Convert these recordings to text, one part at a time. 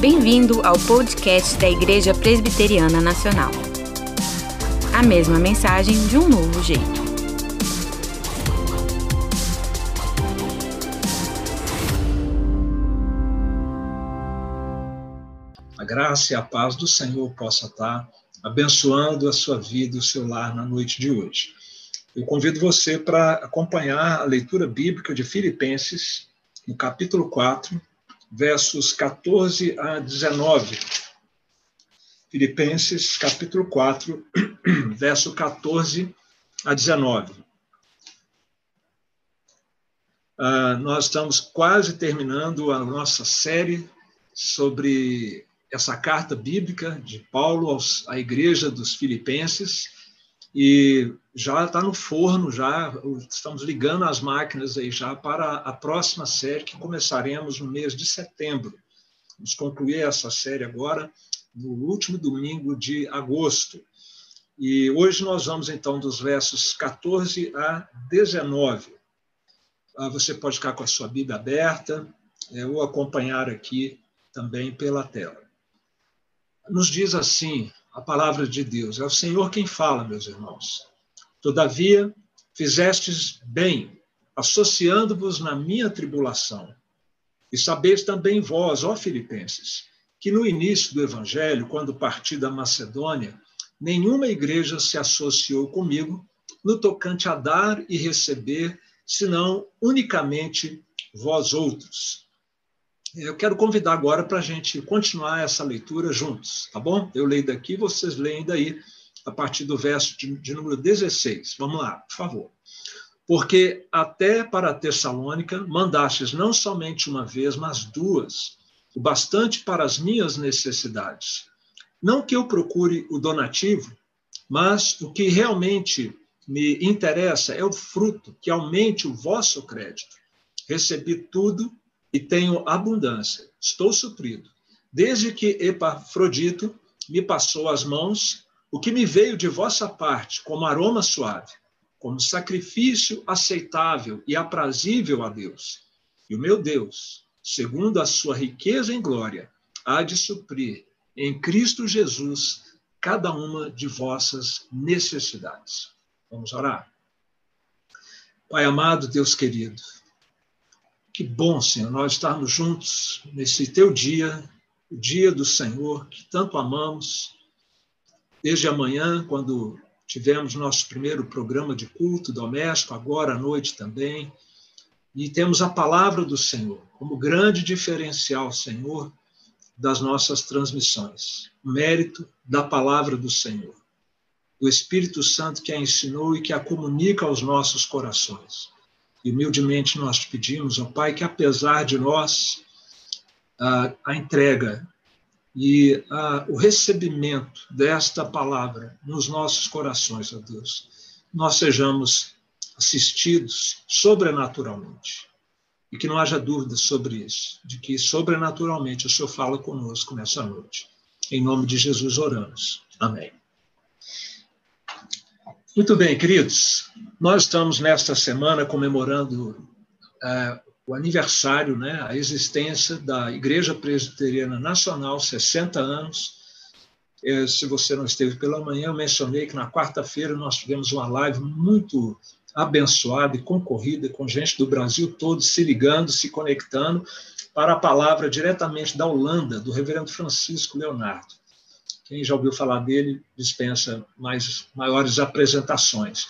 Bem-vindo ao podcast da Igreja Presbiteriana Nacional. A mesma mensagem de um novo jeito. A graça e a paz do Senhor possa estar abençoando a sua vida e o seu lar na noite de hoje. Eu convido você para acompanhar a leitura bíblica de Filipenses, no capítulo 4, versos 14 a 19. Filipenses, capítulo 4, verso 14 a 19. Uh, ah, nós estamos quase terminando a nossa série sobre essa carta bíblica de Paulo aos, à igreja dos Filipenses e já está no forno, já estamos ligando as máquinas aí já para a próxima série que começaremos no mês de setembro. Vamos concluir essa série agora no último domingo de agosto. E hoje nós vamos então dos versos 14 a 19. Ah, você pode ficar com a sua Bíblia aberta é, ou acompanhar aqui também pela tela. Nos diz assim a palavra de Deus. É o Senhor quem fala, meus irmãos. Todavia, fizestes bem, associando-vos na minha tribulação. E sabeis também vós, ó Filipenses, que no início do Evangelho, quando parti da Macedônia, nenhuma igreja se associou comigo no tocante a dar e receber, senão unicamente vós outros. Eu quero convidar agora para a gente continuar essa leitura juntos, tá bom? Eu leio daqui, vocês leem daí, a partir do verso de, de número 16. Vamos lá, por favor. Porque até para Tessalônica mandastes não somente uma vez, mas duas, o bastante para as minhas necessidades. Não que eu procure o donativo, mas o que realmente me interessa é o fruto que aumente o vosso crédito. Recebi tudo e tenho abundância, estou suprido. Desde que Epafrodito me passou as mãos, o que me veio de vossa parte como aroma suave, como sacrifício aceitável e aprazível a Deus. E o meu Deus, segundo a sua riqueza em glória, há de suprir em Cristo Jesus cada uma de vossas necessidades. Vamos orar? Pai amado, Deus querido, que bom, Senhor, nós estarmos juntos nesse teu dia, o dia do Senhor, que tanto amamos. Desde amanhã, quando tivemos nosso primeiro programa de culto doméstico, agora à noite também, e temos a palavra do Senhor como grande diferencial, Senhor, das nossas transmissões. O mérito da palavra do Senhor, do Espírito Santo que a ensinou e que a comunica aos nossos corações. E humildemente nós te pedimos, ó Pai, que apesar de nós, a, a entrega e a, o recebimento desta palavra nos nossos corações, ó Deus, nós sejamos assistidos sobrenaturalmente. E que não haja dúvida sobre isso, de que sobrenaturalmente o Senhor fala conosco nessa noite. Em nome de Jesus oramos. Amém. Muito bem, queridos. Nós estamos nesta semana comemorando uh, o aniversário, né, a existência da Igreja Presbiteriana Nacional, 60 anos. Eh, se você não esteve pela manhã, eu mencionei que na quarta-feira nós tivemos uma live muito abençoada e concorrida, com gente do Brasil todo se ligando, se conectando para a palavra diretamente da Holanda, do reverendo Francisco Leonardo. Quem já ouviu falar dele dispensa mais maiores apresentações.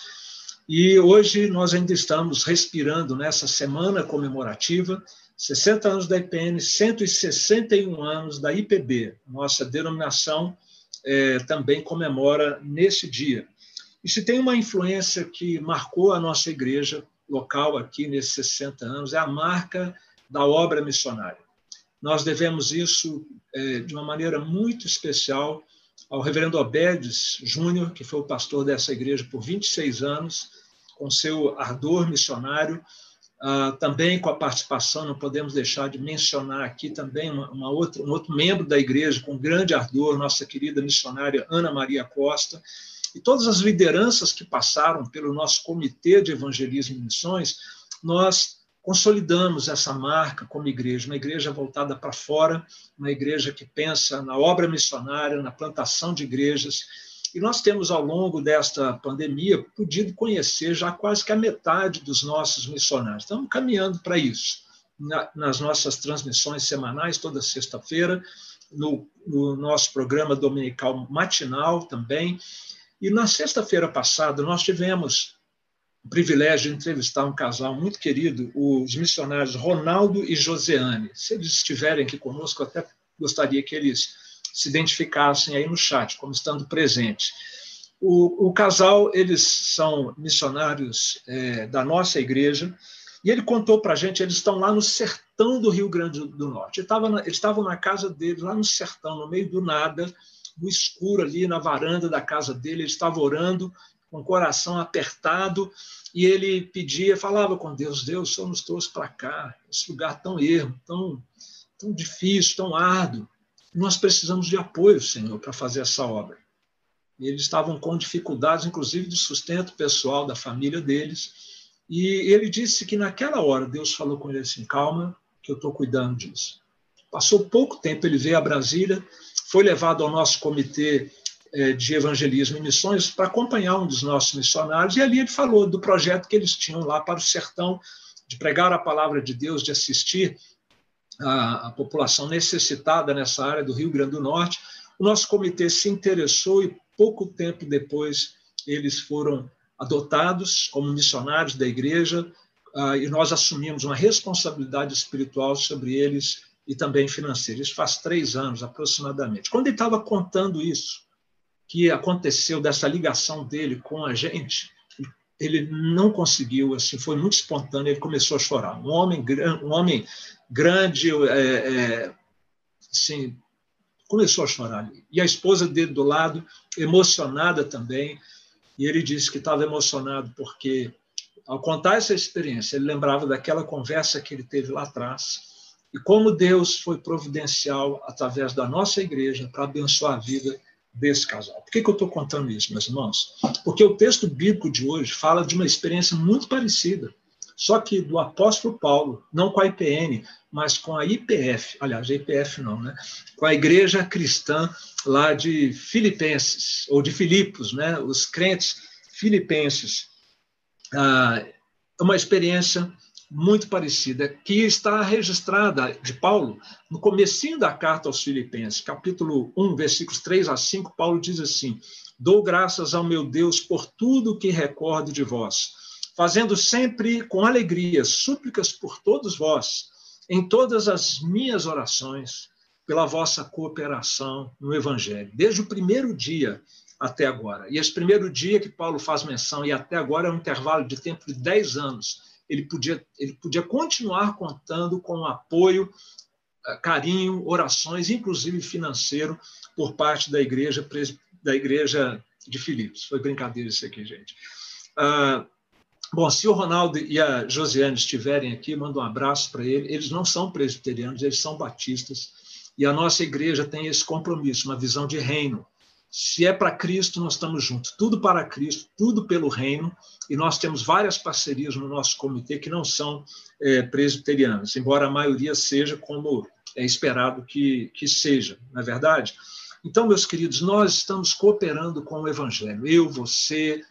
E hoje nós ainda estamos respirando nessa semana comemorativa, 60 anos da IPN, 161 anos da IPB. Nossa denominação é, também comemora nesse dia. E se tem uma influência que marcou a nossa igreja local aqui nesses 60 anos, é a marca da obra missionária. Nós devemos isso é, de uma maneira muito especial ao reverendo Obedes Júnior, que foi o pastor dessa igreja por 26 anos, com seu ardor missionário, uh, também com a participação, não podemos deixar de mencionar aqui também uma outra, um outro membro da igreja com grande ardor, nossa querida missionária Ana Maria Costa, e todas as lideranças que passaram pelo nosso Comitê de Evangelismo e Missões, nós consolidamos essa marca como igreja, uma igreja voltada para fora, uma igreja que pensa na obra missionária, na plantação de igrejas. E nós temos, ao longo desta pandemia, podido conhecer já quase que a metade dos nossos missionários. Estamos caminhando para isso. nas nossas transmissões semanais, toda sexta-feira, no, no nosso programa dominical matinal também. E na sexta-feira passada, nós tivemos o privilégio de entrevistar um casal muito querido, os missionários Ronaldo e Joseane. Se eles estiverem aqui conosco, até gostaria que eles se identificassem aí no chat, como estando presentes. O, o casal, eles são missionários é, da nossa igreja, e ele contou para a gente, eles estão lá no sertão do Rio Grande do Norte. Eles estavam na casa deles, lá no sertão, no meio do nada, no escuro ali, na varanda da casa dele, ele estava orando, com o coração apertado, e ele pedia, falava com Deus, Deus, só nos trouxe para cá, esse lugar tão ermo, tão, tão difícil, tão árduo. Nós precisamos de apoio, Senhor, para fazer essa obra. E eles estavam com dificuldades, inclusive, de sustento pessoal da família deles. E ele disse que naquela hora Deus falou com ele assim: calma, que eu estou cuidando disso. Passou pouco tempo, ele veio a Brasília, foi levado ao nosso comitê de evangelismo e missões para acompanhar um dos nossos missionários, e ali ele falou do projeto que eles tinham lá para o sertão, de pregar a palavra de Deus, de assistir a, a população necessitada nessa área do Rio Grande do Norte. O nosso comitê se interessou e pouco tempo depois eles foram adotados como missionários da igreja uh, e nós assumimos uma responsabilidade espiritual sobre eles e também financeira. Isso faz três anos aproximadamente. Quando ele estava contando isso, que aconteceu dessa ligação dele com a gente, ele não conseguiu, assim, foi muito espontâneo, ele começou a chorar. Um homem, um homem grande, é, é, assim, começou a chorar ali. E a esposa dele do lado, emocionada também, e ele disse que estava emocionado porque, ao contar essa experiência, ele lembrava daquela conversa que ele teve lá atrás, e como Deus foi providencial através da nossa igreja para abençoar a vida desse casal. Por que, que eu estou contando isso, meus irmãos? Porque o texto bíblico de hoje fala de uma experiência muito parecida, só que do apóstolo Paulo, não com a IPN, mas com a IPF, aliás, a IPF não, né? Com a igreja cristã lá de Filipenses, ou de Filipos, né? Os crentes filipenses. Ah, uma experiência muito parecida, que está registrada de Paulo no comecinho da carta aos Filipenses, capítulo 1, versículos 3 a 5, Paulo diz assim: Dou graças ao meu Deus por tudo que recordo de vós, fazendo sempre com alegria súplicas por todos vós, em todas as minhas orações, pela vossa cooperação no evangelho, desde o primeiro dia até agora. E esse primeiro dia que Paulo faz menção e até agora é um intervalo de tempo de 10 anos ele podia, ele podia continuar contando com apoio, eh, carinho, orações, inclusive financeiro, por parte da igreja, da igreja de Filipos. Foi brincadeira isso aqui, gente. Ah, bom, se o Ronaldo e a Josiane estiverem aqui, mando um abraço para ele. Eles não são presbiterianos, eles são batistas. E a nossa igreja tem esse compromisso, uma visão de reino. Se é para Cristo, nós estamos juntos. Tudo para Cristo, tudo pelo reino. E nós temos várias parcerias no nosso comitê que não são é, presbiterianas, embora a maioria seja como é esperado que, que seja, não é verdade? Então, meus queridos, nós estamos cooperando com o Evangelho. Eu, você,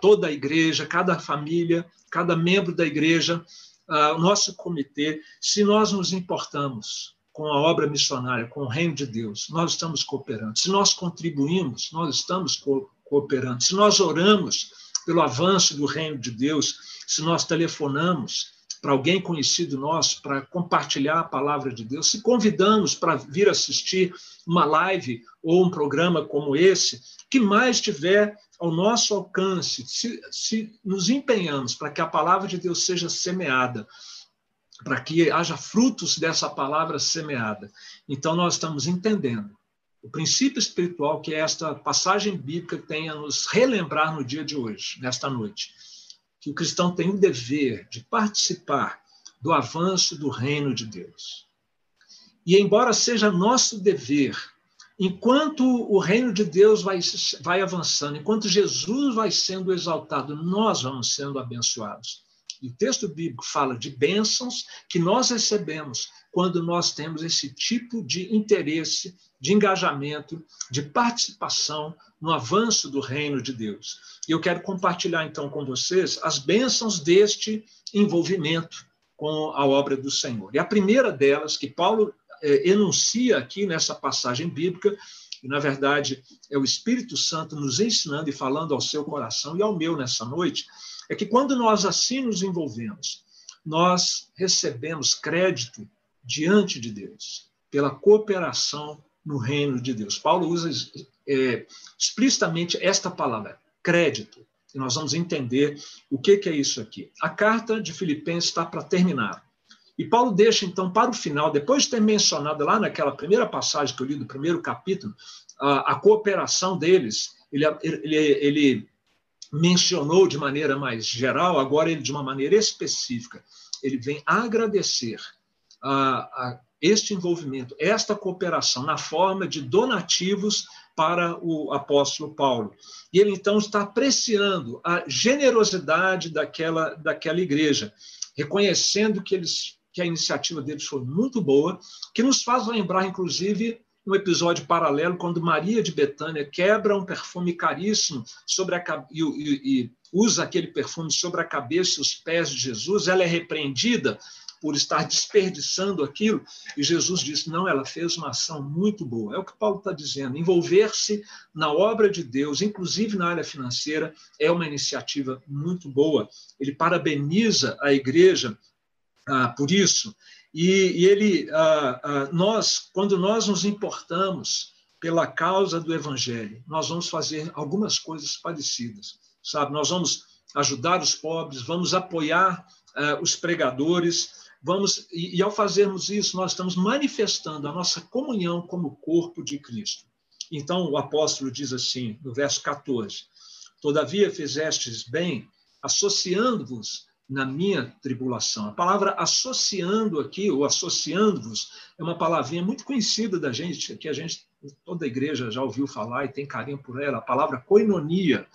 toda a igreja, cada família, cada membro da igreja, o nosso comitê, se nós nos importamos com a obra missionária, com o reino de Deus, nós estamos cooperando. Se nós contribuímos, nós estamos co cooperando. Se nós oramos pelo avanço do reino de Deus, se nós telefonamos para alguém conhecido nosso para compartilhar a palavra de Deus, se convidamos para vir assistir uma live ou um programa como esse, que mais tiver ao nosso alcance, se, se nos empenhamos para que a palavra de Deus seja semeada, para que haja frutos dessa palavra semeada. Então, nós estamos entendendo o princípio espiritual que esta passagem bíblica tem a nos relembrar no dia de hoje, nesta noite. Que o cristão tem o dever de participar do avanço do reino de Deus. E, embora seja nosso dever, enquanto o reino de Deus vai, vai avançando, enquanto Jesus vai sendo exaltado, nós vamos sendo abençoados O texto bíblico fala de bênçãos que nós recebemos quando nós temos esse tipo de interesse, de engajamento, de participação no avanço do reino de Deus. E eu quero compartilhar então com vocês as bênçãos deste envolvimento com a obra do Senhor. E a primeira delas, que Paulo é, enuncia aqui nessa passagem bíblica, e na verdade é o Espírito Santo nos ensinando e falando ao seu coração e ao meu nessa noite, é que quando nós assim nos envolvemos, nós recebemos crédito diante de Deus, pela cooperação no reino de Deus. Paulo usa é, explicitamente esta palavra, crédito. E nós vamos entender o que, que é isso aqui. A carta de Filipenses está para terminar. E Paulo deixa, então, para o final, depois de ter mencionado lá naquela primeira passagem que eu li do primeiro capítulo, a, a cooperação deles, ele, ele, ele mencionou de maneira mais geral, agora ele de uma maneira específica. Ele vem agradecer a, a este envolvimento, esta cooperação na forma de donativos para o apóstolo Paulo. E ele então está apreciando a generosidade daquela, daquela igreja, reconhecendo que, eles, que a iniciativa deles foi muito boa, que nos faz lembrar, inclusive, um episódio paralelo, quando Maria de Betânia quebra um perfume caríssimo sobre a, e, e, e usa aquele perfume sobre a cabeça e os pés de Jesus, ela é repreendida por estar desperdiçando aquilo. E Jesus disse: não, ela fez uma ação muito boa. É o que Paulo está dizendo. Envolver-se na obra de Deus, inclusive na área financeira, é uma iniciativa muito boa. Ele parabeniza a igreja ah, por isso. E, e ele, ah, ah, nós, quando nós nos importamos pela causa do evangelho, nós vamos fazer algumas coisas parecidas, sabe? Nós vamos ajudar os pobres, vamos apoiar ah, os pregadores, Vamos e, e ao fazermos isso, nós estamos manifestando a nossa comunhão como corpo de Cristo. Então o apóstolo diz assim, no verso 14: Todavia fizestes bem, associando-vos na minha tribulação. A palavra associando aqui, ou associando-vos, é uma palavrinha muito conhecida da gente, que a gente, toda a igreja já ouviu falar e tem carinho por ela, a palavra koinonia,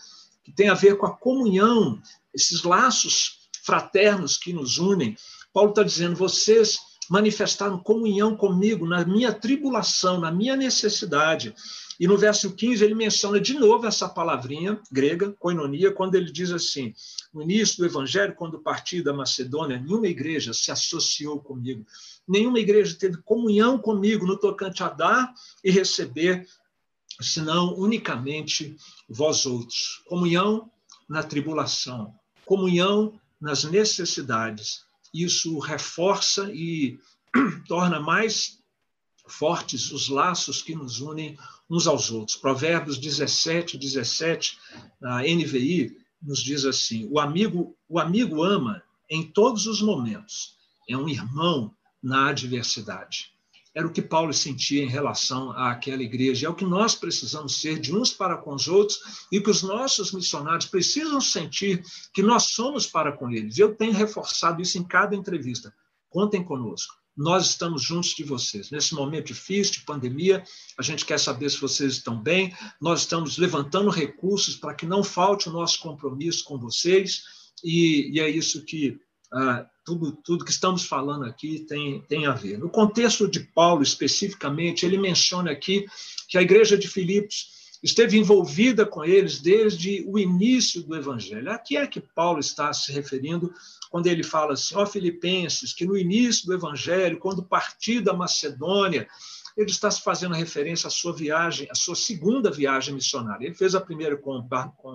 que tem a ver com a comunhão, esses laços fraternos que nos unem. Paulo está dizendo: vocês manifestaram comunhão comigo na minha tribulação, na minha necessidade. E no verso 15 ele menciona de novo essa palavrinha grega, koinonia, quando ele diz assim: no início do evangelho, quando parti da Macedônia, nenhuma igreja se associou comigo, nenhuma igreja teve comunhão comigo no tocante a dar e receber, senão unicamente vós outros. Comunhão na tribulação, comunhão nas necessidades, isso reforça e torna mais fortes os laços que nos unem uns aos outros. Provérbios 17, 17, na NVI, nos diz assim: o amigo, o amigo ama em todos os momentos, é um irmão na adversidade era o que Paulo sentia em relação àquela igreja. É o que nós precisamos ser de uns para com os outros e que os nossos missionários precisam sentir que nós somos para com eles. Eu tenho reforçado isso em cada entrevista. Contem conosco. Nós estamos juntos de vocês. Nesse momento difícil de pandemia, a gente quer saber se vocês estão bem. Nós estamos levantando recursos para que não falte o nosso compromisso com vocês. E, e é isso que ah, tudo, tudo que estamos falando aqui tem, tem a ver. No contexto de Paulo, especificamente, ele menciona aqui que a igreja de Filipos esteve envolvida com eles desde o início do evangelho. A que é que Paulo está se referindo quando ele fala assim, ó Filipenses, que no início do evangelho, quando partiu da Macedônia, ele está se fazendo referência à sua viagem, à sua segunda viagem missionária. Ele fez a primeira com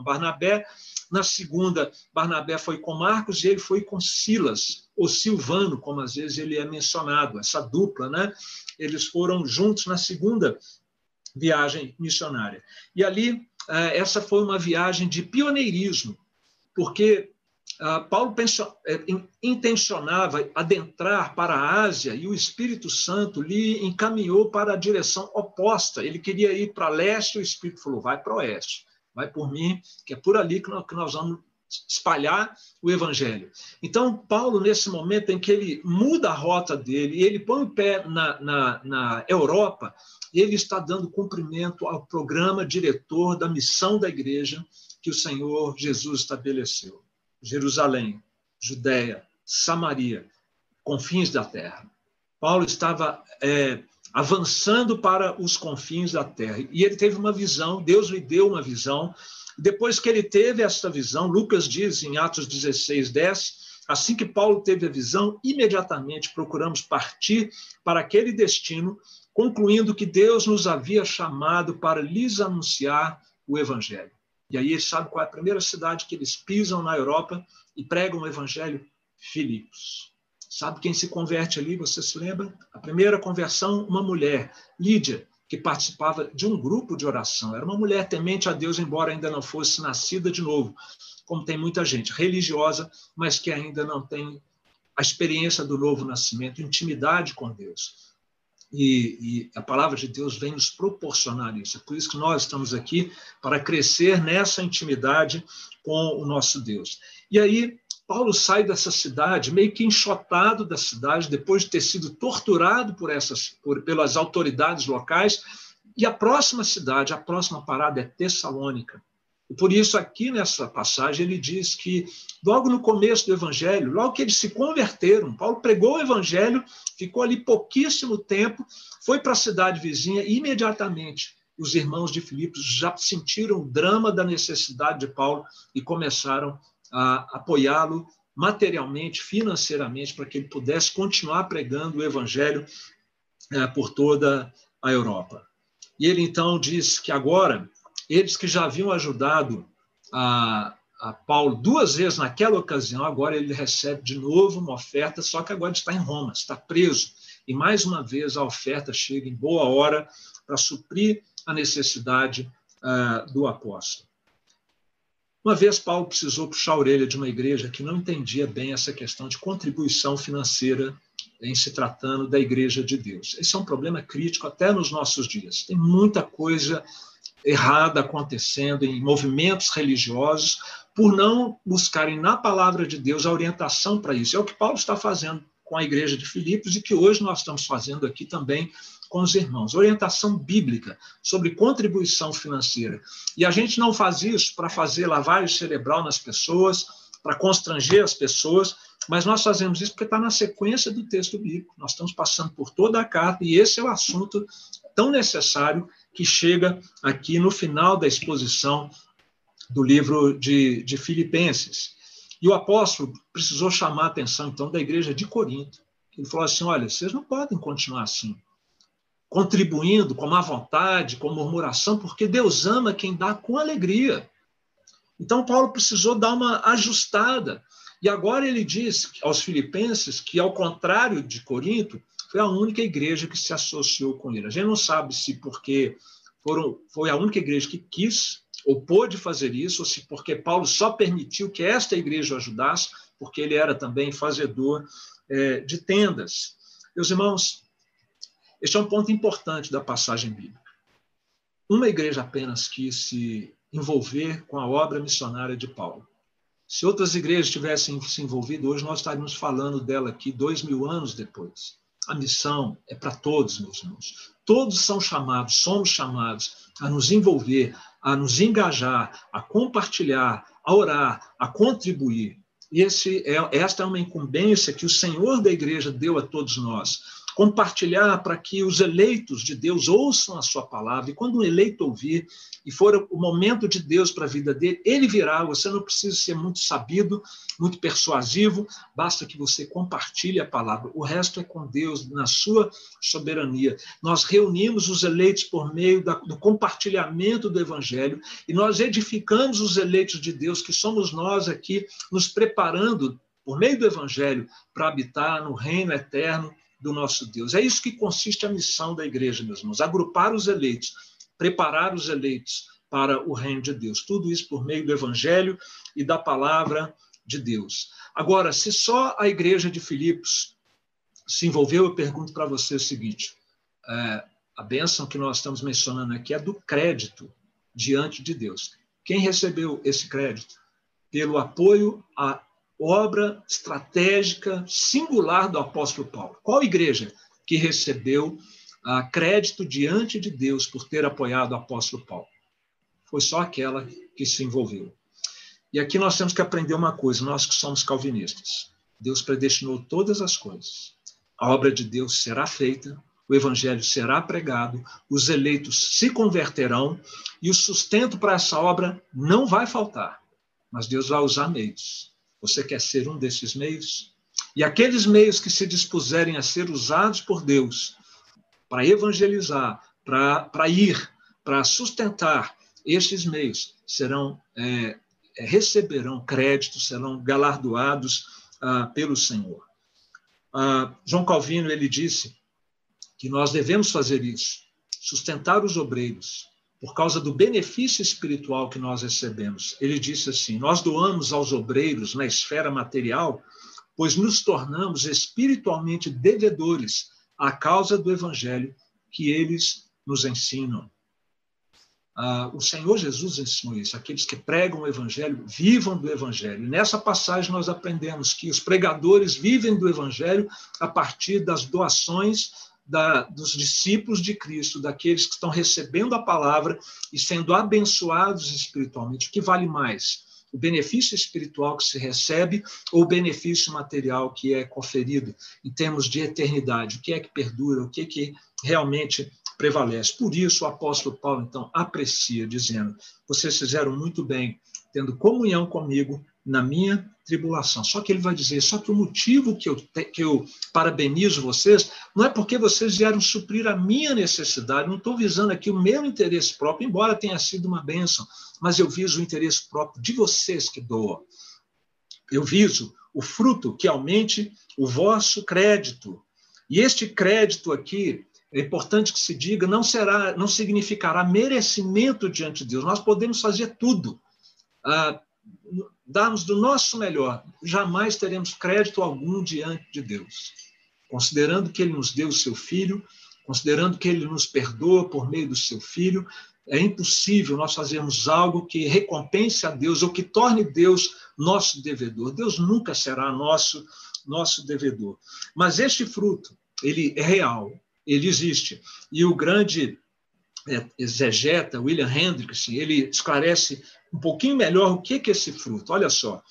Barnabé, na segunda, Barnabé foi com Marcos e ele foi com Silas, ou Silvano, como às vezes ele é mencionado, essa dupla, né? Eles foram juntos na segunda viagem missionária. E ali, eh, essa foi uma viagem de pioneirismo, porque ah, Paulo eh, intencionava adentrar para a Ásia e o Espírito Santo lhe encaminhou para a direção oposta. Ele queria ir para leste, o Espírito falou: vai para oeste vai por mim, que é por ali que nós, vamos espalhar o evangelho. Então, Paulo, nesse momento em que ele muda a rota dele ele põe o pé na, na, na Europa, ele está dando cumprimento ao programa diretor da missão da igreja que o Senhor Jesus estabeleceu. Jerusalém, Judéia, Samaria, confins da terra. Paulo estava é, avançando para os confins da terra. E ele teve uma visão, Deus lhe deu uma visão. Depois que ele teve esta visão, Lucas diz em Atos 16, 10, assim que Paulo teve a visão, imediatamente procuramos partir para aquele destino, concluindo que Deus nos havia chamado para lhes anunciar o evangelho. E aí, sabe qual é a primeira cidade que eles pisam na Europa e pregam o evangelho? Filipos. Sabe quem se converte ali? Você se lembra? A primeira conversão, uma mulher, Lídia, que participava de um grupo de oração. Era uma mulher temente a Deus, embora ainda não fosse nascida de novo, como tem muita gente religiosa, mas que ainda não tem a experiência do novo nascimento, intimidade com Deus. E, e, a palavra de Deus vem nos proporcionar isso. É por isso que nós estamos aqui para crescer nessa intimidade com o nosso Deus. E aí, Paulo sai dessa cidade meio que enxotado da cidade, depois de ter sido torturado por essas, por, pelas autoridades locais. E a próxima cidade, a próxima parada é Tessalônica. Por isso, aqui nessa passagem, ele diz que, logo no começo do evangelho, logo que eles se converteram, Paulo pregou o evangelho, ficou ali pouquíssimo tempo, foi para a cidade vizinha e imediatamente os irmãos de Filipos já sentiram o drama da necessidade de Paulo e começaram a apoiá-lo materialmente, financeiramente, para que ele pudesse continuar pregando o evangelho é, por toda a Europa. E ele então diz que agora, eles que já haviam ajudado a, a Paulo duas vezes naquela ocasião, agora ele recebe de novo uma oferta, só que agora está em Roma, está preso. E mais uma vez a oferta chega em boa hora para suprir a necessidade uh, do apóstolo. Uma vez Paulo precisou puxar a orelha de uma igreja que não entendia bem essa questão de contribuição financeira em se tratando da igreja de Deus. Esse é um problema crítico até nos nossos dias. Tem muita coisa errada acontecendo em movimentos religiosos por não buscarem na palavra de Deus a orientação para isso. É o que Paulo está fazendo com a igreja de Filipos e que hoje nós estamos fazendo aqui também com os irmãos, orientação bíblica sobre contribuição financeira. E a gente não faz isso para fazer lavagem cerebral nas pessoas, para constranger as pessoas, mas nós fazemos isso porque está na sequência do texto bíblico. Nós estamos passando por toda a carta e esse é o assunto tão necessário que chega aqui no final da exposição do livro de, de Filipenses. E o apóstolo precisou chamar a atenção, então, da igreja de Corinto. Ele falou assim: olha, vocês não podem continuar assim contribuindo com má vontade, com murmuração, porque Deus ama quem dá com alegria. Então, Paulo precisou dar uma ajustada. E agora ele diz aos filipenses que, ao contrário de Corinto, foi a única igreja que se associou com ele. A gente não sabe se porque foram, foi a única igreja que quis ou pôde fazer isso, ou se porque Paulo só permitiu que esta igreja o ajudasse, porque ele era também fazedor é, de tendas. Meus irmãos, este é um ponto importante da passagem bíblica. Uma igreja apenas quis se envolver com a obra missionária de Paulo. Se outras igrejas tivessem se envolvido, hoje nós estaríamos falando dela aqui dois mil anos depois. A missão é para todos, meus irmãos. Todos são chamados, somos chamados a nos envolver, a nos engajar, a compartilhar, a orar, a contribuir. E esse é, esta é uma incumbência que o Senhor da igreja deu a todos nós compartilhar para que os eleitos de Deus ouçam a sua palavra. E quando o eleito ouvir e for o momento de Deus para a vida dele, ele virá. Você não precisa ser muito sabido, muito persuasivo, basta que você compartilhe a palavra. O resto é com Deus, na sua soberania. Nós reunimos os eleitos por meio da, do compartilhamento do evangelho e nós edificamos os eleitos de Deus, que somos nós aqui, nos preparando por meio do evangelho para habitar no reino eterno do nosso Deus. É isso que consiste a missão da igreja, meus irmãos: agrupar os eleitos, preparar os eleitos para o reino de Deus. Tudo isso por meio do evangelho e da palavra de Deus. Agora, se só a igreja de Filipos se envolveu, eu pergunto para você o seguinte: é, a bênção que nós estamos mencionando aqui é do crédito diante de Deus. Quem recebeu esse crédito? Pelo apoio a obra estratégica singular do apóstolo Paulo. Qual igreja que recebeu ah, crédito diante de Deus por ter apoiado o apóstolo Paulo? Foi só aquela que se envolveu. E aqui nós temos que aprender uma coisa, nós que somos calvinistas. Deus predestinou todas as coisas. A obra de Deus será feita, o evangelho será pregado, os eleitos se converterão e o sustento para essa obra não vai faltar. Mas Deus vai usar meios. Você quer ser um desses meios? E aqueles meios que se dispuserem a ser usados por Deus para evangelizar, para ir, para sustentar, estes meios serão é, é, receberão crédito, serão galardoados ah, pelo Senhor. Ah, João Calvino ele disse que nós devemos fazer isso, sustentar os obreiros por causa do benefício espiritual que nós recebemos. Ele disse assim: nós doamos aos obreiros na esfera material, pois nos tornamos espiritualmente devedores à causa do evangelho que eles nos ensinam. Ah, o Senhor Jesus ensinou isso. Aqueles que pregam o Evangelho vivam do Evangelho. Nessa passagem nós aprendemos que os pregadores vivem do Evangelho a partir das doações da, dos discípulos de Cristo, daqueles que estão recebendo a palavra e sendo abençoados espiritualmente. O que vale mais? O benefício espiritual que se recebe ou o benefício material que é conferido em termos de eternidade? O que é que perdura? O que é que realmente prevalece. Por isso, o apóstolo Paulo, então, aprecia, dizendo: Vocês fizeram muito bem, tendo comunhão comigo na minha tribulação. Só que ele vai dizer: só que o motivo que eu, te, que eu parabenizo vocês não é porque vocês vieram suprir a minha necessidade, não estou visando aqui o meu interesse próprio, embora tenha sido uma bênção, mas eu viso o interesse próprio de vocês que doam. Eu viso o fruto que aumente o vosso crédito. E este crédito aqui é importante que se diga, não será, não significará merecimento diante de Deus. Nós podemos fazer tudo, ah, darmos do nosso melhor, jamais teremos crédito algum diante de Deus. Considerando que Ele nos deu o seu Filho, considerando que Ele nos perdoa por meio do seu Filho, é impossível nós fazermos algo que recompense a Deus ou que torne Deus nosso devedor. Deus nunca será nosso nosso devedor. Mas este fruto, ele é real, ele existe. E o grande exegeta, William Hendrickson, ele esclarece um pouquinho melhor o que é esse fruto. Olha só,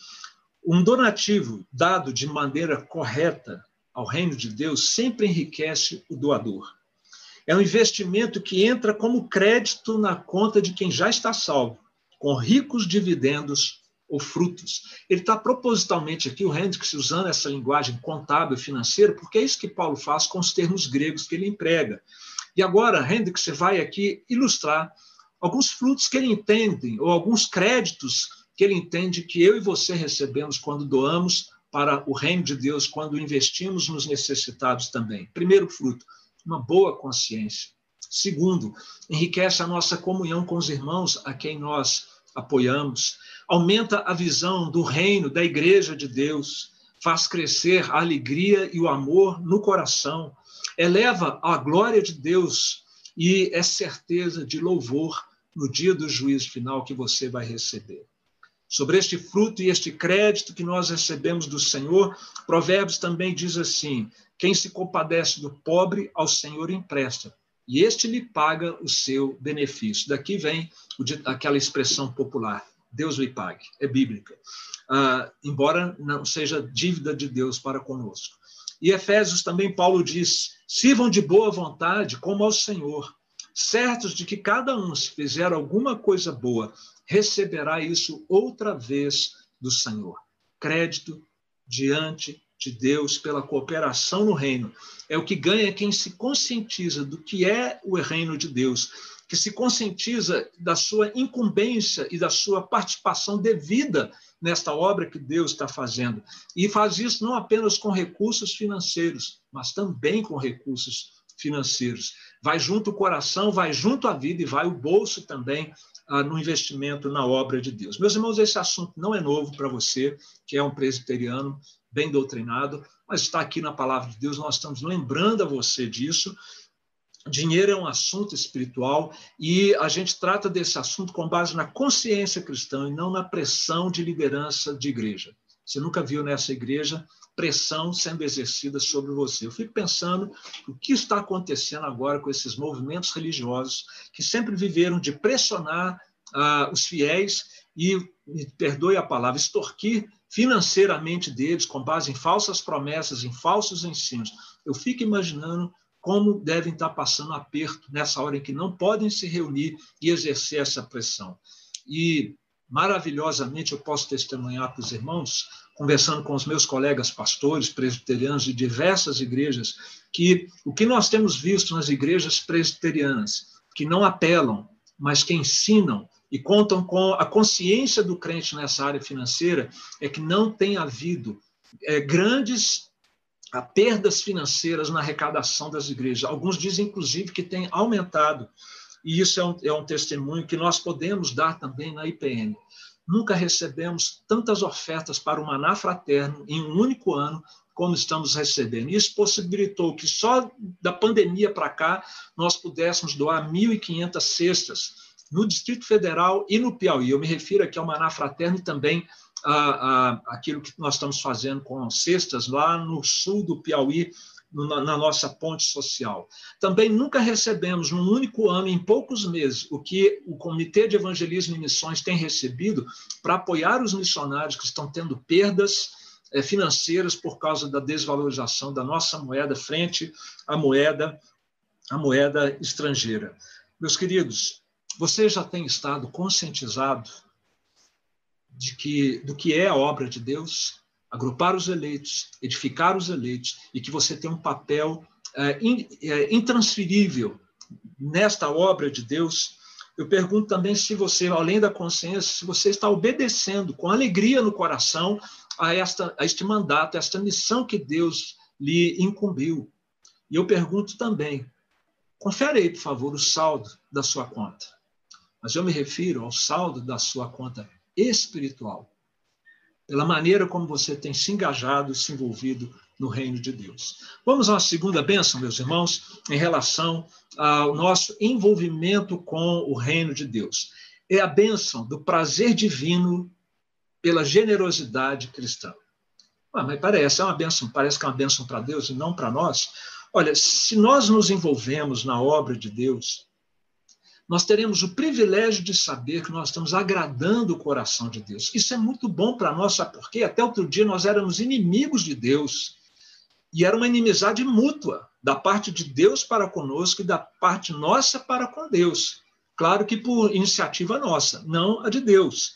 um donativo dado de maneira correta ao reino de Deus sempre enriquece o doador. É um investimento que entra como crédito na conta de quem já está salvo, com ricos dividendos ou frutos. Ele está propositalmente aqui, o Hendricks, usando essa linguagem contábil financeira, porque é isso que Paulo faz com os termos gregos que ele emprega. E agora, Hendricks vai aqui ilustrar alguns frutos que ele entende, ou alguns créditos que ele entende que eu e você recebemos quando doamos para o reino de Deus, quando investimos nos necessitados também. Primeiro fruto, uma boa consciência. Segundo, enriquece a nossa comunhão com os irmãos a quem nós apoiamos aumenta a visão do reino, da igreja de Deus, faz crescer a alegria e o amor no coração, eleva a glória de Deus e é certeza de louvor no dia do juízo final que você vai receber. Sobre este fruto e este crédito que nós recebemos do Senhor, Provérbios também diz assim: quem se compadece do pobre, ao Senhor empresta, e este lhe paga o seu benefício. Daqui vem aquela expressão popular: Deus lhe pague, é bíblica, uh, embora não seja dívida de Deus para conosco. E Efésios também, Paulo diz: sirvam de boa vontade como ao Senhor, certos de que cada um, se fizer alguma coisa boa, receberá isso outra vez do Senhor. Crédito diante de Deus pela cooperação no reino. É o que ganha quem se conscientiza do que é o reino de Deus que se conscientiza da sua incumbência e da sua participação devida nesta obra que Deus está fazendo. E faz isso não apenas com recursos financeiros, mas também com recursos financeiros. Vai junto o coração, vai junto a vida e vai o bolso também ah, no investimento na obra de Deus. Meus irmãos, esse assunto não é novo para você, que é um presbiteriano bem doutrinado, mas está aqui na palavra de Deus, nós estamos lembrando a você disso Dinheiro é um assunto espiritual e a gente trata desse assunto com base na consciência cristã e não na pressão de liderança de igreja. Você nunca viu nessa igreja pressão sendo exercida sobre você. Eu fico pensando o que está acontecendo agora com esses movimentos religiosos que sempre viveram de pressionar ah, os fiéis e me perdoe a palavra, extorquir financeiramente deles com base em falsas promessas, em falsos ensinos. Eu fico imaginando como devem estar passando aperto nessa hora em que não podem se reunir e exercer essa pressão. E maravilhosamente eu posso testemunhar para os irmãos, conversando com os meus colegas pastores presbiterianos de diversas igrejas, que o que nós temos visto nas igrejas presbiterianas, que não apelam, mas que ensinam e contam com a consciência do crente nessa área financeira, é que não tem havido é, grandes a perdas financeiras na arrecadação das igrejas. Alguns dizem, inclusive, que tem aumentado. E isso é um, é um testemunho que nós podemos dar também na IPN. Nunca recebemos tantas ofertas para o Maná Fraterno em um único ano como estamos recebendo. Isso possibilitou que só da pandemia para cá nós pudéssemos doar 1.500 cestas no Distrito Federal e no Piauí. Eu me refiro aqui ao Maná Fraterno e também a, a, aquilo que nós estamos fazendo com cestas lá no sul do Piauí, na, na nossa ponte social. Também nunca recebemos, num único ano, em poucos meses, o que o Comitê de Evangelismo e Missões tem recebido para apoiar os missionários que estão tendo perdas é, financeiras por causa da desvalorização da nossa moeda frente à moeda, à moeda estrangeira. Meus queridos, você já tem estado conscientizado de que, do que é a obra de Deus, agrupar os eleitos, edificar os eleitos, e que você tem um papel é, in, é, intransferível nesta obra de Deus. Eu pergunto também se você, além da consciência, se você está obedecendo com alegria no coração a, esta, a este mandato, a esta missão que Deus lhe incumbiu. E eu pergunto também, confere aí, por favor, o saldo da sua conta. Mas eu me refiro ao saldo da sua conta espiritual, pela maneira como você tem se engajado e se envolvido no reino de Deus. Vamos uma segunda bênção, meus irmãos, em relação ao nosso envolvimento com o reino de Deus. É a bênção do prazer divino pela generosidade cristã. Ah, mas parece, é uma bênção, parece que é uma bênção para Deus e não para nós. Olha, se nós nos envolvemos na obra de Deus, nós teremos o privilégio de saber que nós estamos agradando o coração de Deus. Isso é muito bom para nós, sabe por quê? Até outro dia nós éramos inimigos de Deus. E era uma inimizade mútua, da parte de Deus para conosco e da parte nossa para com Deus. Claro que por iniciativa nossa, não a de Deus.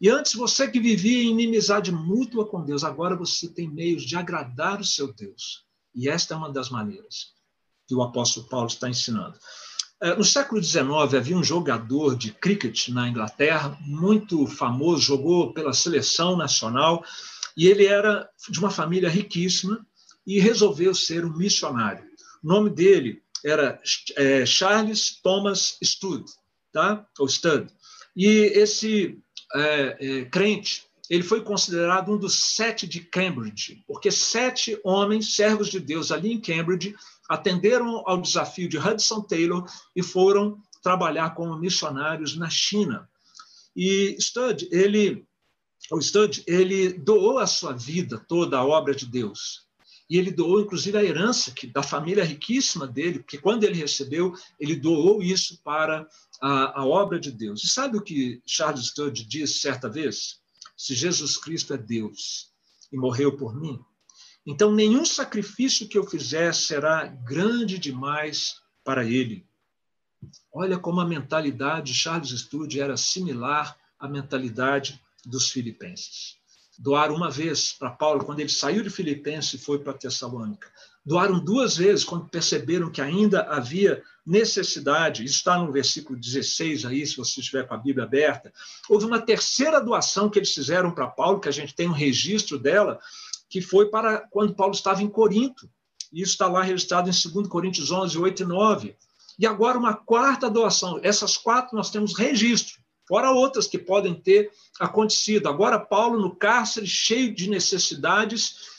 E antes você que vivia em inimizade mútua com Deus, agora você tem meios de agradar o seu Deus. E esta é uma das maneiras que o apóstolo Paulo está ensinando. É, no século XIX, havia um jogador de cricket na Inglaterra, muito famoso, jogou pela seleção nacional, e ele era de uma família riquíssima e resolveu ser um missionário. O nome dele era é, Charles Thomas Stud, tá? ou Stud. E esse é, é, crente, ele foi considerado um dos sete de Cambridge, porque sete homens, servos de Deus ali em Cambridge, atenderam ao desafio de Hudson Taylor e foram trabalhar como missionários na China. E Stud, ele, o Stud, ele doou a sua vida toda à obra de Deus. E ele doou, inclusive, a herança que, da família riquíssima dele, porque quando ele recebeu, ele doou isso para a, a obra de Deus. E sabe o que Charles Stud disse certa vez? Se Jesus Cristo é Deus e morreu por mim, então, nenhum sacrifício que eu fizer será grande demais para ele. Olha como a mentalidade de Charles Studi era similar à mentalidade dos filipenses. Doaram uma vez para Paulo, quando ele saiu de Filipenses e foi para Tessalônica. Doaram duas vezes, quando perceberam que ainda havia necessidade. Isso está no versículo 16 aí, se você estiver com a Bíblia aberta. Houve uma terceira doação que eles fizeram para Paulo, que a gente tem um registro dela, que foi para quando Paulo estava em Corinto. Isso está lá registrado em 2 Coríntios 11, 8 e 9. E agora uma quarta doação. Essas quatro nós temos registro, fora outras que podem ter acontecido. Agora, Paulo no cárcere, cheio de necessidades,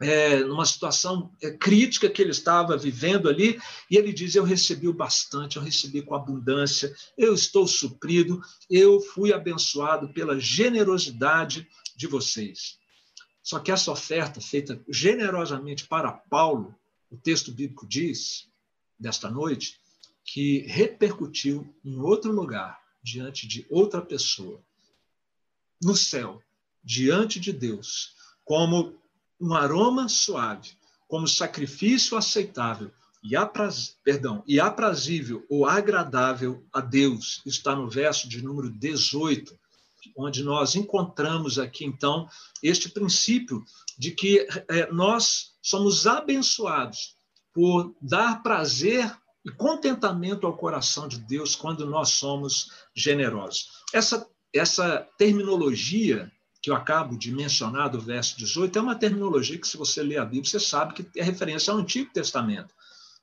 é, numa situação é, crítica que ele estava vivendo ali, e ele diz: Eu recebi o bastante, eu recebi com abundância, eu estou suprido, eu fui abençoado pela generosidade de vocês. Só que essa oferta feita generosamente para Paulo, o texto bíblico diz, desta noite, que repercutiu em outro lugar, diante de outra pessoa. no céu, diante de Deus, como um aroma suave, como sacrifício aceitável e, apraz... Perdão, e aprazível ou agradável a Deus. Está no verso de número 18, onde nós encontramos aqui, então, este princípio de que é, nós somos abençoados por dar prazer e contentamento ao coração de Deus quando nós somos generosos. Essa, essa terminologia que eu acabo de mencionar do verso 18 é uma terminologia que, se você ler a Bíblia, você sabe que é referência ao Antigo Testamento.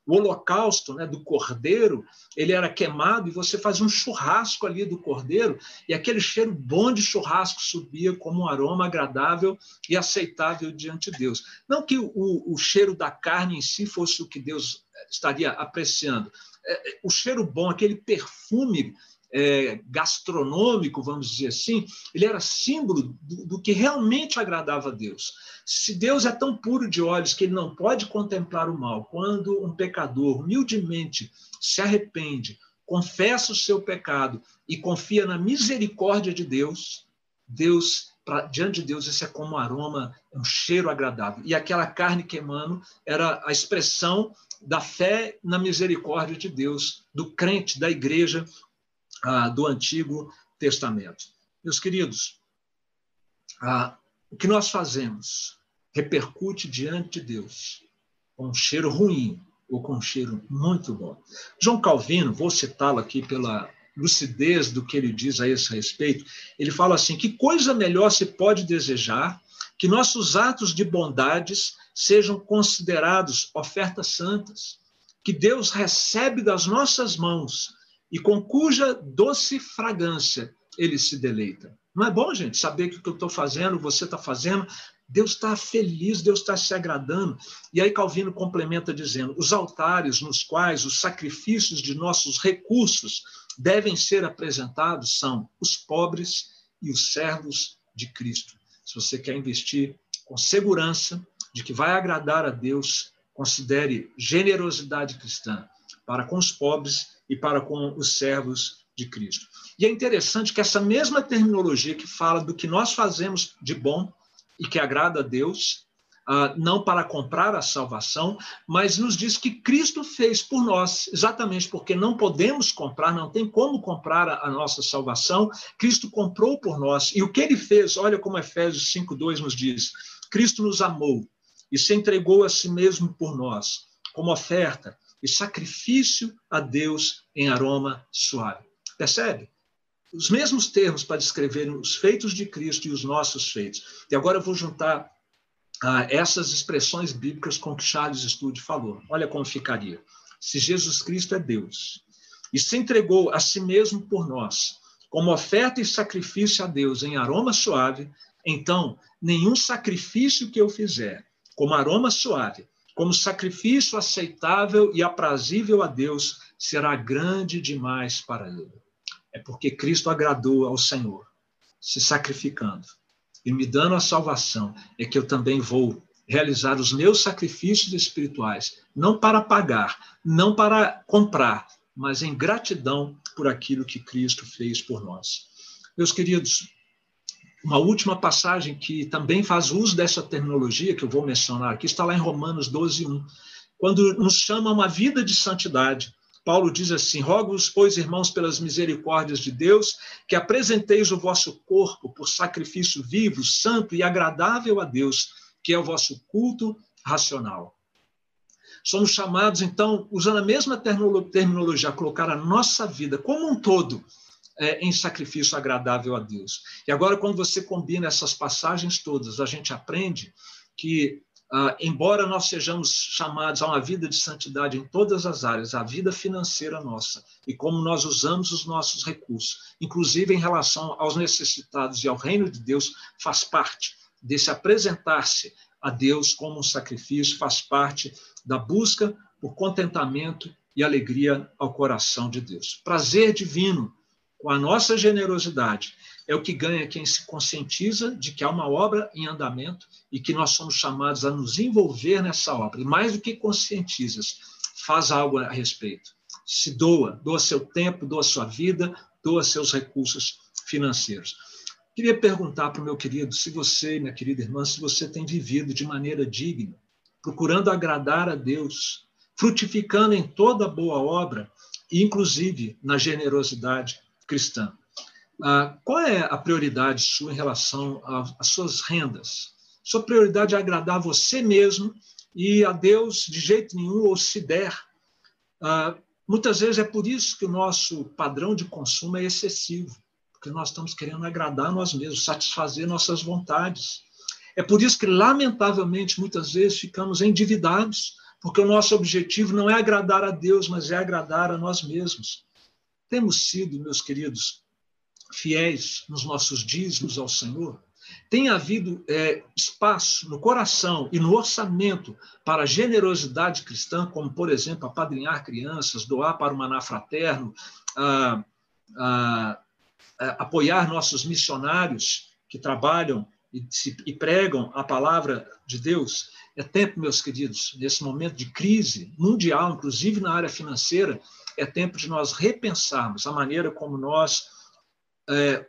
O holocausto né, do cordeiro, ele era queimado e você fazia um churrasco ali do cordeiro e aquele cheiro bom de churrasco subia como um aroma agradável e aceitável diante de Deus. Não que o, o cheiro da carne em si fosse o que Deus estaria apreciando. É, é o cheiro bom, aquele perfume é, gastronômico, vamos dizer assim, ele era símbolo do, do, que realmente agradava a Deus. Se Deus é tão puro de olhos que ele não pode contemplar o mal, quando um pecador humildemente se arrepende, confessa o seu pecado e confia na misericórdia de Deus, Deus pra, diante de Deus isso é como um aroma, um cheiro agradável. E aquela carne queimando era a expressão da fé na misericórdia de Deus, do crente, da igreja ah, do Antigo Testamento. Meus queridos, ah, o que nós fazemos repercute diante de Deus com um cheiro ruim ou com um cheiro muito bom. João Calvino, vou citá-lo aqui pela lucidez do que ele diz a esse respeito, ele fala assim: que coisa melhor se pode desejar que nossos atos de bondades sejam considerados ofertas santas, que Deus recebe das nossas mãos e com cuja doce fragrância ele se deleita. Não é bom, gente, saber que o que eu estou fazendo, você está fazendo, Deus está feliz, Deus está se agradando. E aí Calvino complementa dizendo: os altares nos quais os sacrifícios de nossos recursos devem ser apresentados são os pobres e os servos de Cristo. Se você quer investir com segurança de que vai agradar a Deus, considere generosidade cristã para com os pobres e para com os servos de Cristo. E é interessante que essa mesma terminologia que fala do que nós fazemos de bom e que agrada a Deus, Uh, não para comprar a salvação, mas nos diz que Cristo fez por nós, exatamente porque não podemos comprar, não tem como comprar a, nossa salvação. Cristo comprou por nós. E o que ele fez, olha como Efésios 5,2 nos diz: Cristo nos amou e se entregou a si mesmo por nós, como oferta e sacrifício a Deus em aroma suave. Percebe? Os mesmos termos para descrever os feitos de Cristo e os nossos feitos. E agora eu vou juntar ah, essas expressões bíblicas com que Charles Studd falou. Olha como ficaria. Se Jesus Cristo é Deus e se entregou a si mesmo por nós, como oferta e sacrifício a Deus em aroma suave, então nenhum sacrifício que eu fizer, como aroma suave, como sacrifício aceitável e aprazível a Deus, será grande demais para ele. É porque Cristo agradou ao Senhor, se sacrificando e me dando a salvação, é que eu também vou realizar os meus sacrifícios espirituais, não para pagar, não para comprar, mas em gratidão por aquilo que Cristo fez por nós. Meus queridos, uma última passagem que também faz uso dessa terminologia que eu vou mencionar aqui está lá em Romanos 12, 1, quando nos chama a uma vida de santidade. Paulo diz assim: Rogo-vos, pois, irmãos, pelas misericórdias de Deus, que apresenteis o vosso corpo por sacrifício vivo, santo e agradável a Deus, que é o vosso culto racional. Somos chamados, então, usando a mesma terminologia, a colocar a nossa vida como um todo é, em sacrifício agradável a Deus. E agora, quando você combina essas passagens todas, a gente aprende que, ah, embora nós sejamos chamados a uma vida de santidade em todas as áreas, a vida financeira nossa, e como nós usamos os nossos recursos, inclusive em relação aos necessitados e ao reino de Deus, faz parte desse apresentar-se a Deus como um sacrifício, faz parte da busca por contentamento e alegria ao coração de Deus. Prazer divino com a nossa generosidade, é o que ganha quem se conscientiza de que há uma obra em andamento e que nós somos chamados a nos envolver nessa obra. E mais do que conscientizas, faz algo a respeito. Se doa, doa seu tempo, doa sua vida, doa seus recursos financeiros. Queria perguntar para o meu querido, se você, minha querida irmã, se você tem vivido de maneira digna, procurando agradar a Deus, frutificando em toda boa obra, inclusive na generosidade cristã. Ah, qual é a prioridade sua em relação às suas rendas? Sua prioridade é agradar você mesmo e a Deus de jeito nenhum, ou se der. Ah, muitas vezes é por isso que o nosso padrão de consumo é excessivo, porque nós estamos querendo agradar nós mesmos, satisfazer nossas vontades. É por isso que, lamentavelmente, muitas vezes ficamos endividados, porque o nosso objetivo não é agradar a Deus, mas é agradar a nós mesmos. Temos sido, meus queridos, fiéis nos nossos dízimos ao Senhor, tem havido é, espaço no coração e no orçamento para generosidade cristã, como, por exemplo, apadrinhar crianças, doar para o maná fraterno, a, a, a, apoiar nossos missionários que trabalham e, se, e pregam a palavra de Deus. É tempo, meus queridos, nesse momento de crise mundial, inclusive na área financeira, é tempo de nós repensarmos a maneira como nós é,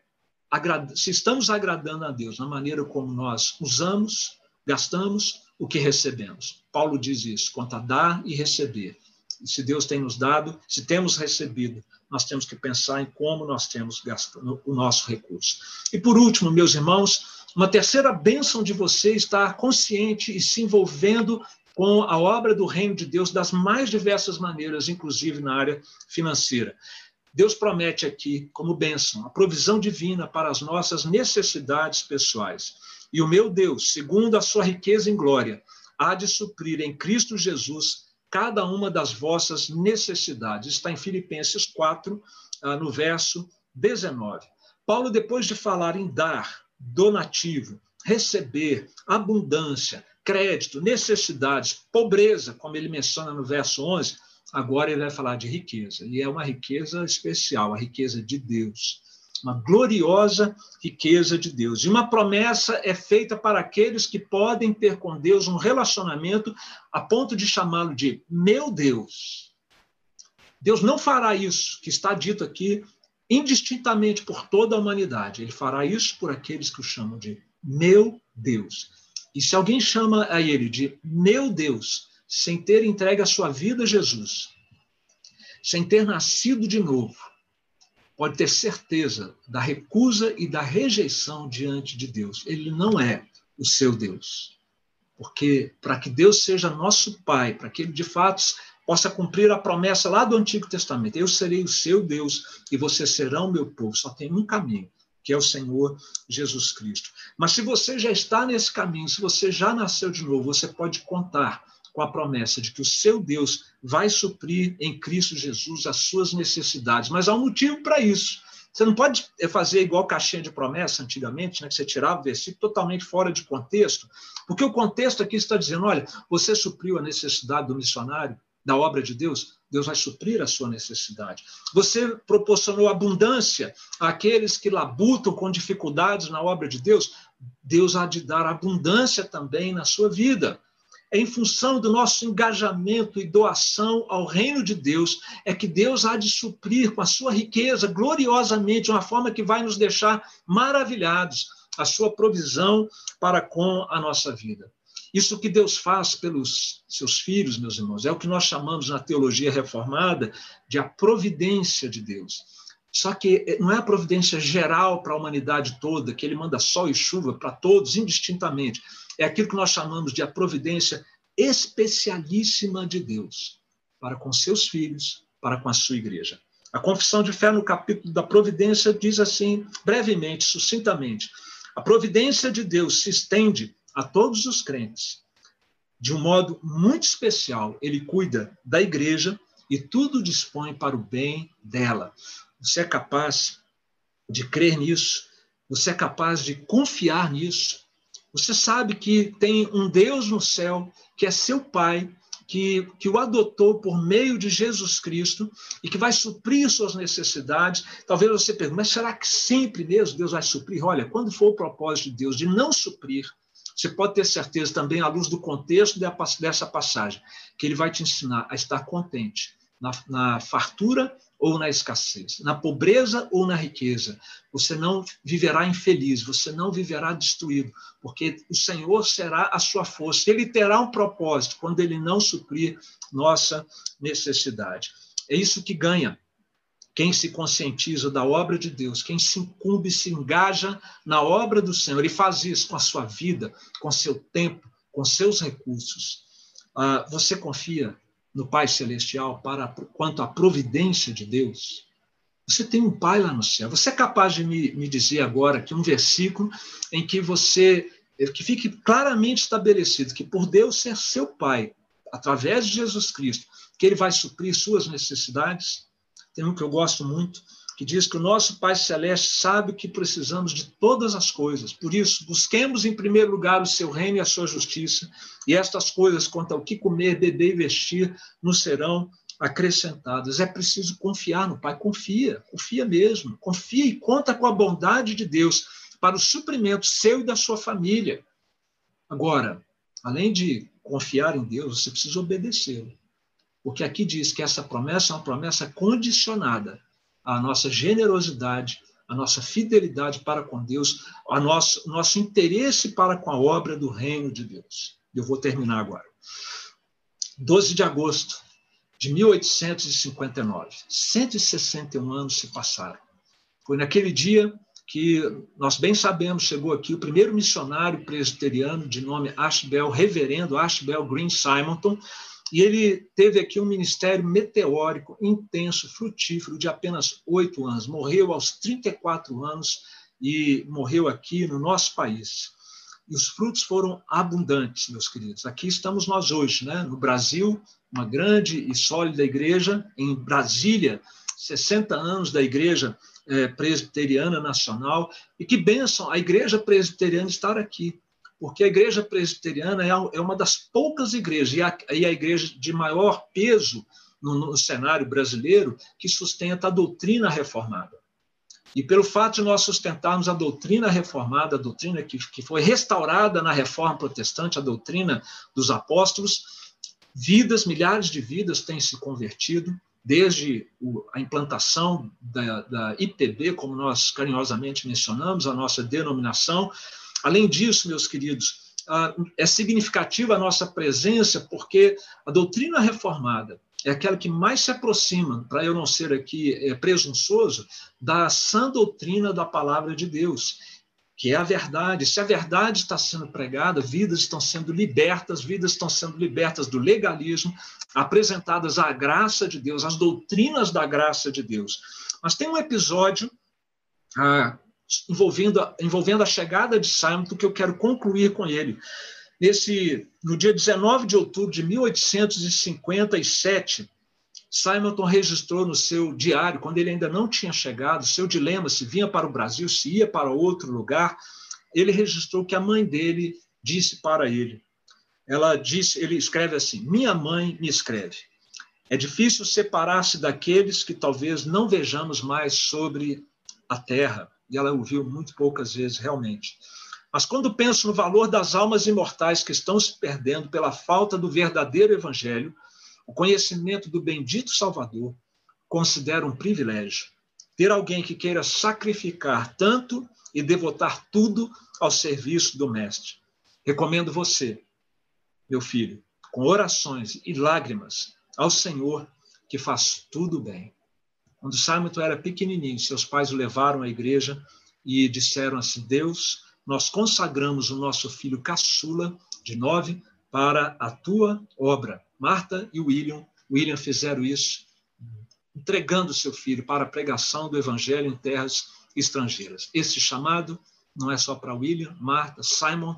se estamos agradando a Deus na maneira como nós usamos, gastamos o que recebemos. Paulo diz isso, quanto a dar e receber. E se Deus tem nos dado, se temos recebido, nós temos que pensar em como nós temos gastado o nosso recurso. E por último, meus irmãos, uma terceira bênção de você estar consciente e se envolvendo com a obra do reino de Deus das mais diversas maneiras, inclusive na área financeira. Deus promete aqui, como bênção, a provisão divina para as nossas necessidades pessoais. E o meu Deus, segundo a sua riqueza em glória, há de suprir em Cristo Jesus cada uma das vossas necessidades. Está em Filipenses 4, ah, no verso 19. Paulo, depois de falar em dar, donativo, receber, abundância, crédito, necessidades, pobreza, como ele menciona no verso 11, Agora ele vai falar de riqueza, e é uma riqueza especial, a riqueza de Deus. Uma gloriosa riqueza de Deus. E uma promessa é feita para aqueles que podem ter com Deus um relacionamento a ponto de chamá-lo de meu Deus. Deus não fará isso que está dito aqui indistintamente por toda a humanidade. Ele fará isso por aqueles que o chamam de meu Deus. E se alguém chama a ele de meu Deus, sem ter entregue a sua vida a Jesus, sem ter nascido de novo, pode ter certeza da recusa e da rejeição diante de Deus. Ele não é o seu Deus. Porque para que Deus seja nosso Pai, para que ele de fato possa cumprir a promessa lá do Antigo Testamento, eu serei o seu Deus e você será o meu povo. Só tem um caminho, que é o Senhor Jesus Cristo. Mas se você já está nesse caminho, se você já nasceu de novo, você pode contar com a promessa de que o seu Deus vai suprir em Cristo Jesus as suas necessidades. Mas há um motivo para isso. Você não pode eh, fazer igual caixinha de promessa antigamente, né, que você tirava o versículo totalmente fora de contexto, porque o contexto aqui está dizendo: olha, você supriu a necessidade do missionário, da obra de Deus, Deus vai suprir a sua necessidade. Você proporcionou abundância àqueles que labutam com dificuldades na obra de Deus, Deus há de dar abundância também na sua vida é em função do nosso engajamento e doação ao reino de Deus, é que Deus há de suprir com a sua riqueza gloriosamente, de uma forma que vai nos deixar maravilhados, a sua provisão para com a nossa vida. Isso que Deus faz pelos seus filhos, meus irmãos, é o que nós chamamos na teologia reformada de a providência de Deus. Só que não é a providência geral para a humanidade toda, que ele manda sol e chuva para todos indistintamente é aquilo que nós chamamos de a providência especialíssima de Deus para com seus filhos, para com a sua igreja. A confissão de fé no capítulo da providência diz assim, brevemente, sucintamente: a providência de Deus se estende a todos os crentes. De um modo muito especial, ele cuida da igreja e tudo dispõe para o bem dela. Você é capaz de crer nisso? Você é capaz de confiar nisso? Você sabe que tem um Deus no céu, que é seu Pai, que, que o adotou por meio de Jesus Cristo e que vai suprir suas necessidades. Talvez você pergunte, mas será que sempre mesmo Deus vai suprir? Olha, quando for o propósito de Deus de não suprir, você pode ter certeza também, à luz do contexto dessa passagem, que ele vai te ensinar a estar contente na, na fartura ou na escassez, na pobreza ou na riqueza. Você não viverá infeliz, você não viverá destruído, porque o Senhor será a sua força. Ele terá um propósito quando ele não suprir nossa necessidade. É isso que ganha quem se conscientiza da obra de Deus, quem se incumbe, se engaja na obra do Senhor e faz isso com a sua vida, com seu tempo, com seus recursos. Ah, você confia no Pai Celestial para quanto à providência de Deus? Você tem um Pai lá no céu. Você é capaz de me, me dizer agora que um versículo em que você que fique claramente estabelecido que por Deus ser seu Pai, através de Jesus Cristo, que Ele vai suprir suas necessidades? Tem um que eu gosto muito, que diz que o nosso Pai Celeste sabe que precisamos de todas as coisas. Por isso, busquemos em primeiro lugar o seu reino e a sua justiça, e estas coisas, quanto ao que comer, beber e vestir, nos serão acrescentadas. É preciso confiar no Pai. Confia, confia mesmo. Confia e conta com a bondade de Deus para o suprimento seu e da sua família. Agora, além de confiar em Deus, você precisa obedecê-lo. Porque aqui diz que essa promessa é uma promessa condicionada à nossa generosidade, à nossa fidelidade para com Deus, ao nosso, nosso interesse para com a obra do reino de Deus. Eu vou terminar agora. 12 de agosto de 1859, 161 anos se passaram. Foi naquele dia que nós bem sabemos, chegou aqui o primeiro missionário presbiteriano de nome Ashbel, reverendo Ashbel Green Simonton, e ele teve aqui um ministério meteórico, intenso, frutífero, de apenas oito anos. Morreu aos 34 anos e morreu aqui no nosso país. E os frutos foram abundantes, meus queridos. Aqui estamos nós hoje, né? no Brasil, uma grande e sólida igreja, em Brasília, 60 anos da igreja é, presbiteriana nacional. E que bênção a igreja presbiteriana estar aqui porque a igreja presbiteriana é, é uma das poucas igrejas, e a, e a igreja de maior peso no, no cenário brasileiro, que sustenta a doutrina reformada. E pelo fato de nós sustentarmos a doutrina reformada, a doutrina que, que foi restaurada na reforma protestante, a doutrina dos apóstolos, vidas, milhares de vidas têm se convertido, desde a implantação da, da IPB, como nós carinhosamente mencionamos, a nossa denominação, Além disso, meus queridos, é significativa a nossa presença porque a doutrina reformada é aquela que mais se aproxima, para eu não ser aqui é, presunçoso, da sã doutrina da palavra de Deus, que é a verdade. Se a verdade está sendo pregada, vidas estão sendo libertas, vidas estão sendo libertas do legalismo, apresentadas à graça de Deus, às doutrinas da graça de Deus. Mas tem um episódio ah, envolvendo, a, envolvendo a chegada de Simon, que eu quero concluir com ele. Nesse, no dia 19 de outubro de 1857, Simonton registrou no seu diário, quando ele ainda não tinha chegado, seu dilema se vinha para o Brasil, se ia para outro lugar, ele registrou que a mãe dele disse para ele. Ela disse, ele escreve assim: "Minha mãe me escreve: É difícil separar-se daqueles que talvez não vejamos mais sobre a terra e ela ouviu muito poucas vezes realmente. Mas quando penso no valor das almas imortais que estão se perdendo pela falta do verdadeiro evangelho, o conhecimento do bendito Salvador, considero um privilégio ter alguém que queira sacrificar tanto e devotar tudo ao serviço do Mestre. Recomendo você, meu filho, com orações e lágrimas ao Senhor que faz tudo bem. Quando Simon era pequenininho, seus pais o levaram à igreja e disseram assim: Deus, nós consagramos o nosso filho caçula, de nove, para a tua obra. Marta e William, William fizeram isso, entregando seu filho para a pregação do evangelho em terras estrangeiras. Esse chamado não é só para William, Marta, Simon,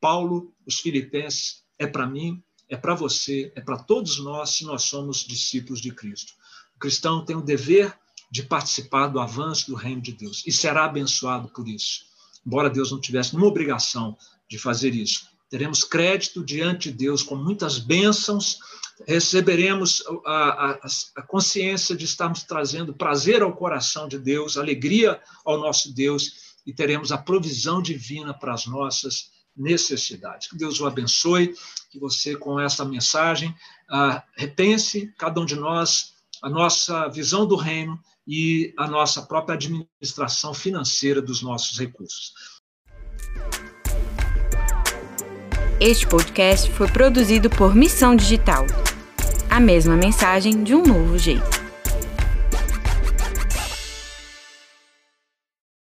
Paulo, os filipenses, é para mim, é para você, é para todos nós, se nós somos discípulos de Cristo cristão tem o dever de participar do avanço do reino de Deus e será abençoado por isso. Embora Deus não tivesse nenhuma obrigação de fazer isso, teremos crédito diante de Deus com muitas bênçãos, receberemos a, a, a, consciência de estarmos trazendo prazer ao coração de Deus, alegria ao nosso Deus e teremos a provisão divina para as nossas necessidades. Que Deus o abençoe, que você, com essa mensagem, uh, repense cada um de nós a nossa visão do reino e a nossa própria administração financeira dos nossos recursos. Este podcast foi produzido por Missão Digital. A mesma mensagem de um novo jeito.